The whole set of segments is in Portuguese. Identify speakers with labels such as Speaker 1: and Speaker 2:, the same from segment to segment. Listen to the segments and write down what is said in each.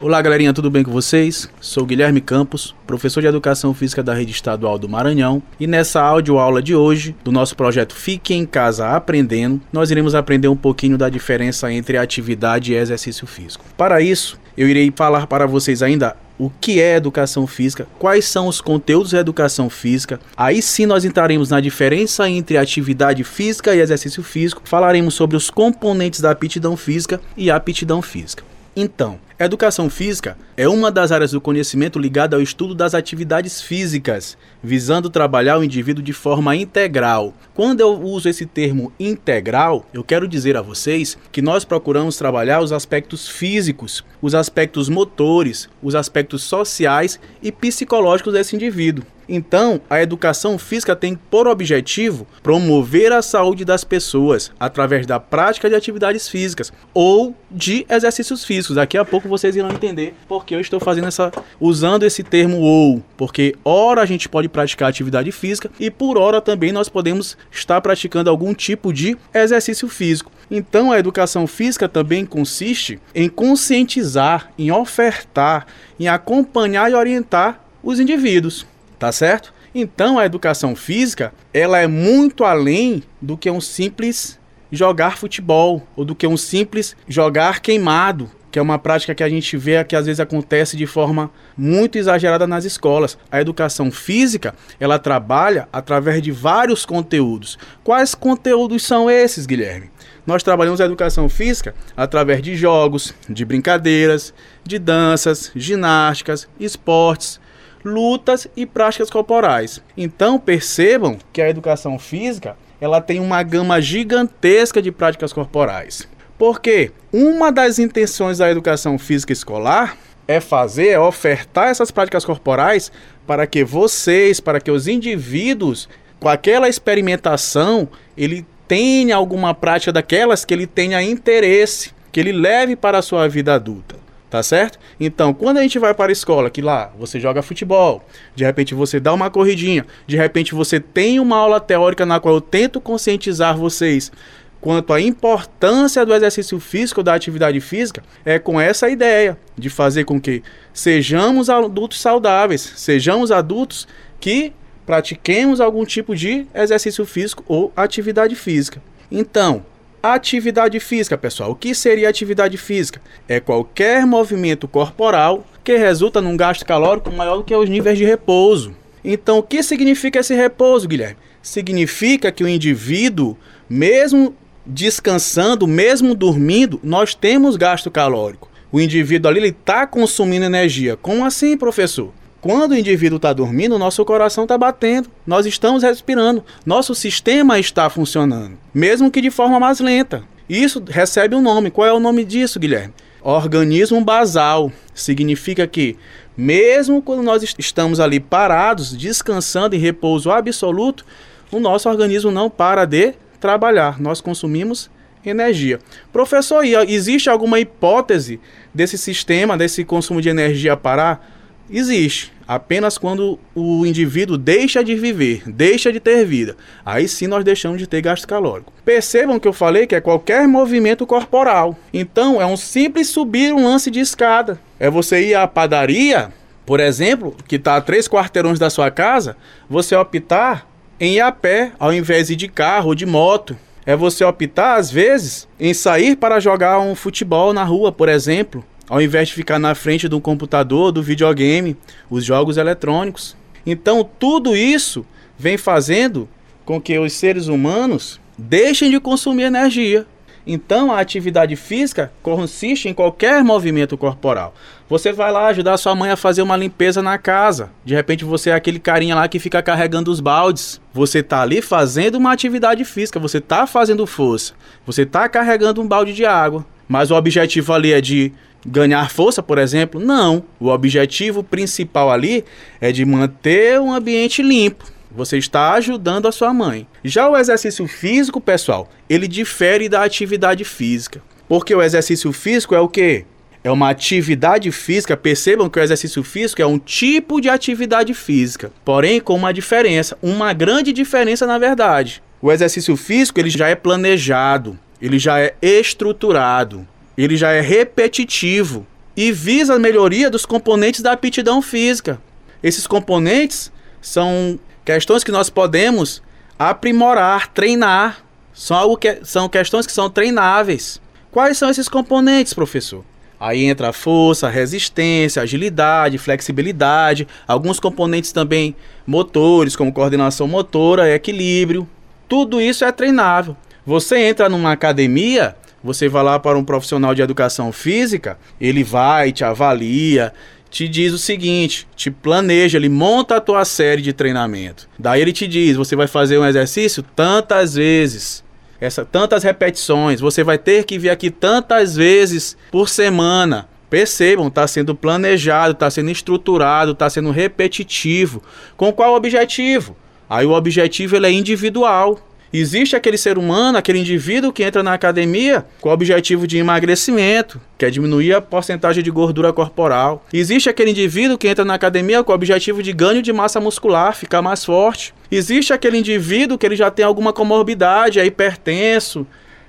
Speaker 1: Olá, galerinha, tudo bem com vocês? Sou Guilherme Campos, professor de Educação Física da Rede Estadual do Maranhão, e nessa audioaula de hoje, do nosso projeto Fique em Casa Aprendendo, nós iremos aprender um pouquinho da diferença entre atividade e exercício físico. Para isso, eu irei falar para vocês ainda o que é educação física, quais são os conteúdos da educação física. Aí sim nós entraremos na diferença entre atividade física e exercício físico, falaremos sobre os componentes da aptidão física e aptidão física. Então, educação física é uma das áreas do conhecimento ligada ao estudo das atividades físicas, visando trabalhar o indivíduo de forma integral. Quando eu uso esse termo integral, eu quero dizer a vocês que nós procuramos trabalhar os aspectos físicos, os aspectos motores, os aspectos sociais e psicológicos desse indivíduo. Então, a educação física tem por objetivo promover a saúde das pessoas através da prática de atividades físicas ou de exercícios físicos. Daqui a pouco vocês irão entender porque eu estou fazendo essa usando esse termo ou, porque ora a gente pode praticar atividade física e por hora também nós podemos estar praticando algum tipo de exercício físico. Então, a educação física também consiste em conscientizar, em ofertar, em acompanhar e orientar os indivíduos tá certo? Então a educação física, ela é muito além do que um simples jogar futebol ou do que um simples jogar queimado, que é uma prática que a gente vê que às vezes acontece de forma muito exagerada nas escolas. A educação física, ela trabalha através de vários conteúdos. Quais conteúdos são esses, Guilherme? Nós trabalhamos a educação física através de jogos, de brincadeiras, de danças, ginásticas, esportes, lutas e práticas corporais. Então percebam que a educação física ela tem uma gama gigantesca de práticas corporais. Porque uma das intenções da educação física escolar é fazer, é ofertar essas práticas corporais para que vocês, para que os indivíduos, com aquela experimentação, ele tenha alguma prática daquelas que ele tenha interesse, que ele leve para a sua vida adulta. Tá certo? Então, quando a gente vai para a escola, que lá você joga futebol, de repente você dá uma corridinha, de repente você tem uma aula teórica na qual eu tento conscientizar vocês quanto à importância do exercício físico, da atividade física, é com essa ideia de fazer com que sejamos adultos saudáveis, sejamos adultos que pratiquemos algum tipo de exercício físico ou atividade física. Então, Atividade física, pessoal. O que seria atividade física? É qualquer movimento corporal que resulta num gasto calórico maior do que os níveis de repouso. Então, o que significa esse repouso, Guilherme? Significa que o indivíduo, mesmo descansando, mesmo dormindo, nós temos gasto calórico. O indivíduo ali está consumindo energia. Como assim, professor? Quando o indivíduo está dormindo, nosso coração está batendo, nós estamos respirando, nosso sistema está funcionando, mesmo que de forma mais lenta. Isso recebe um nome. Qual é o nome disso, Guilherme? Organismo basal. Significa que, mesmo quando nós estamos ali parados, descansando em repouso absoluto, o nosso organismo não para de trabalhar. Nós consumimos energia. Professor, existe alguma hipótese desse sistema, desse consumo de energia parar? existe apenas quando o indivíduo deixa de viver, deixa de ter vida. Aí sim nós deixamos de ter gasto calórico. Percebam que eu falei que é qualquer movimento corporal. Então é um simples subir um lance de escada. É você ir à padaria, por exemplo, que está a três quarteirões da sua casa, você optar em ir a pé ao invés de ir de carro ou de moto. É você optar, às vezes, em sair para jogar um futebol na rua, por exemplo ao invés de ficar na frente do computador, do videogame, os jogos eletrônicos. Então, tudo isso vem fazendo com que os seres humanos deixem de consumir energia. Então, a atividade física consiste em qualquer movimento corporal. Você vai lá ajudar sua mãe a fazer uma limpeza na casa. De repente, você é aquele carinha lá que fica carregando os baldes. Você está ali fazendo uma atividade física, você está fazendo força. Você está carregando um balde de água. Mas o objetivo ali é de ganhar força, por exemplo? Não. O objetivo principal ali é de manter um ambiente limpo. Você está ajudando a sua mãe. Já o exercício físico, pessoal, ele difere da atividade física. Porque o exercício físico é o quê? É uma atividade física. Percebam que o exercício físico é um tipo de atividade física, porém com uma diferença, uma grande diferença na verdade. O exercício físico ele já é planejado, ele já é estruturado ele já é repetitivo. e visa a melhoria dos componentes da aptidão física. Esses componentes são questões que nós podemos aprimorar, treinar. São, algo que, são questões que são treináveis. Quais são esses componentes, professor? Aí entra a força, resistência, agilidade, flexibilidade, alguns componentes também motores, como coordenação motora, equilíbrio. Tudo isso é treinável. Você entra numa academia, você vai lá para um profissional de educação física, ele vai, te avalia, te diz o seguinte, te planeja, ele monta a tua série de treinamento. Daí ele te diz, você vai fazer um exercício tantas vezes essa, tantas repetições, você vai ter que vir aqui tantas vezes por semana. Percebam, está sendo planejado, está sendo estruturado, está sendo repetitivo. Com qual objetivo? Aí o objetivo ele é individual. Existe aquele ser humano, aquele indivíduo que entra na academia com o objetivo de emagrecimento, que é diminuir a porcentagem de gordura corporal. Existe aquele indivíduo que entra na academia com o objetivo de ganho de massa muscular, ficar mais forte. Existe aquele indivíduo que ele já tem alguma comorbidade, é hipertenso,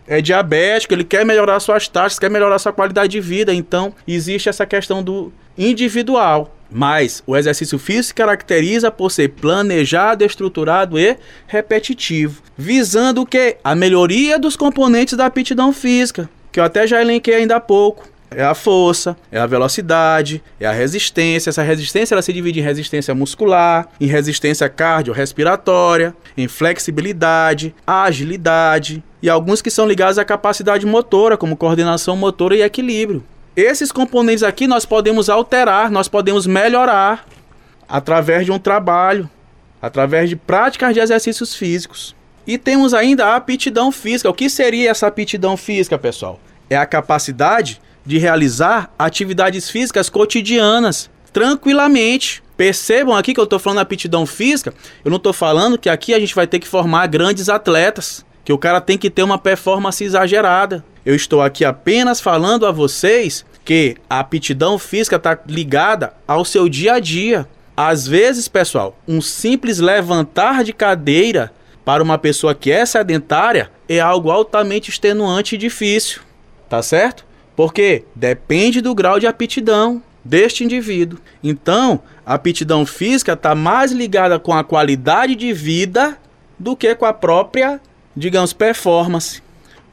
Speaker 1: é diabético, ele quer melhorar suas taxas, quer melhorar sua qualidade de vida. Então, existe essa questão do individual. Mas o exercício físico se caracteriza por ser planejado, estruturado e repetitivo, visando o que? A melhoria dos componentes da aptidão física, que eu até já elenquei ainda há pouco. É a força, é a velocidade, é a resistência. Essa resistência ela se divide em resistência muscular, em resistência cardiorrespiratória, em flexibilidade, agilidade e alguns que são ligados à capacidade motora, como coordenação motora e equilíbrio. Esses componentes aqui nós podemos alterar, nós podemos melhorar através de um trabalho, através de práticas de exercícios físicos. E temos ainda a aptidão física. O que seria essa aptidão física, pessoal? É a capacidade de realizar atividades físicas cotidianas tranquilamente. Percebam aqui que eu estou falando aptidão física, eu não estou falando que aqui a gente vai ter que formar grandes atletas, que o cara tem que ter uma performance exagerada. Eu estou aqui apenas falando a vocês que a aptidão física está ligada ao seu dia a dia. Às vezes, pessoal, um simples levantar de cadeira para uma pessoa que é sedentária é algo altamente extenuante e difícil, tá certo? Porque depende do grau de aptidão deste indivíduo. Então, a aptidão física está mais ligada com a qualidade de vida do que com a própria, digamos, performance.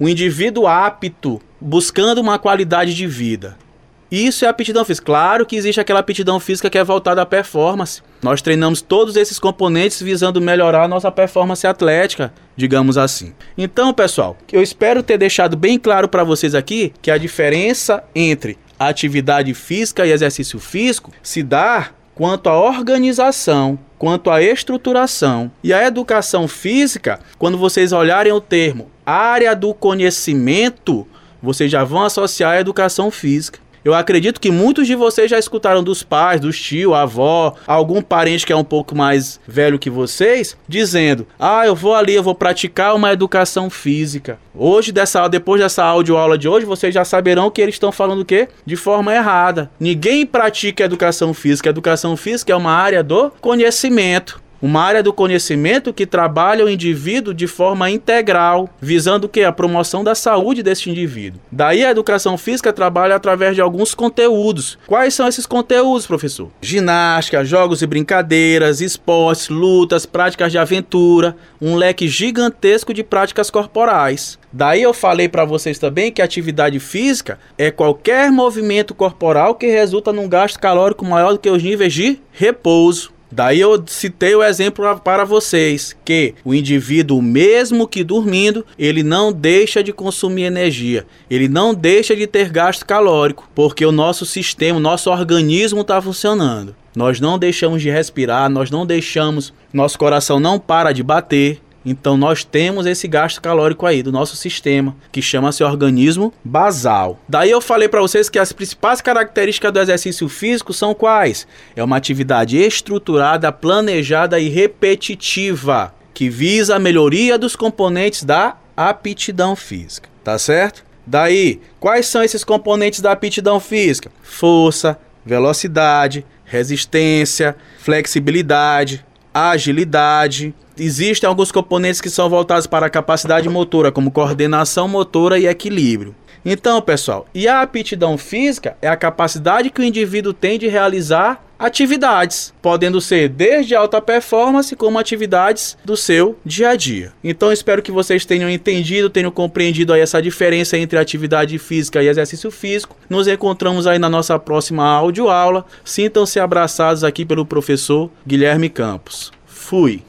Speaker 1: Um indivíduo apto, buscando uma qualidade de vida. Isso é aptidão física. Claro que existe aquela aptidão física que é voltada à performance. Nós treinamos todos esses componentes visando melhorar a nossa performance atlética, digamos assim. Então, pessoal, eu espero ter deixado bem claro para vocês aqui que a diferença entre atividade física e exercício físico se dá quanto à organização, quanto à estruturação. E a educação física, quando vocês olharem o termo área do conhecimento, vocês já vão associar a educação física. Eu acredito que muitos de vocês já escutaram dos pais, dos tio, avó, algum parente que é um pouco mais velho que vocês, dizendo: "Ah, eu vou ali, eu vou praticar uma educação física". Hoje dessa depois dessa aula de hoje, vocês já saberão que eles estão falando o quê? De forma errada. Ninguém pratica educação física. educação física é uma área do conhecimento. Uma área do conhecimento que trabalha o indivíduo de forma integral, visando que a promoção da saúde desse indivíduo. Daí a educação física trabalha através de alguns conteúdos. Quais são esses conteúdos, professor? Ginástica, jogos e brincadeiras, esportes, lutas, práticas de aventura, um leque gigantesco de práticas corporais. Daí eu falei para vocês também que atividade física é qualquer movimento corporal que resulta num gasto calórico maior do que os níveis de repouso. Daí eu citei o exemplo para vocês que o indivíduo, mesmo que dormindo, ele não deixa de consumir energia, ele não deixa de ter gasto calórico, porque o nosso sistema, o nosso organismo está funcionando. Nós não deixamos de respirar, nós não deixamos, nosso coração não para de bater, então nós temos esse gasto calórico aí do nosso sistema, que chama-se organismo basal. Daí eu falei para vocês que as principais características do exercício físico são quais? É uma atividade estruturada, planejada e repetitiva, que visa a melhoria dos componentes da aptidão física, tá certo? Daí, quais são esses componentes da aptidão física? Força, velocidade, resistência, flexibilidade, agilidade. Existem alguns componentes que são voltados para a capacidade motora, como coordenação motora e equilíbrio. Então, pessoal, e a aptidão física é a capacidade que o indivíduo tem de realizar atividades, podendo ser desde alta performance como atividades do seu dia a dia. Então espero que vocês tenham entendido, tenham compreendido aí essa diferença entre atividade física e exercício físico. Nos encontramos aí na nossa próxima aula. Sintam-se abraçados aqui pelo professor Guilherme Campos. Fui.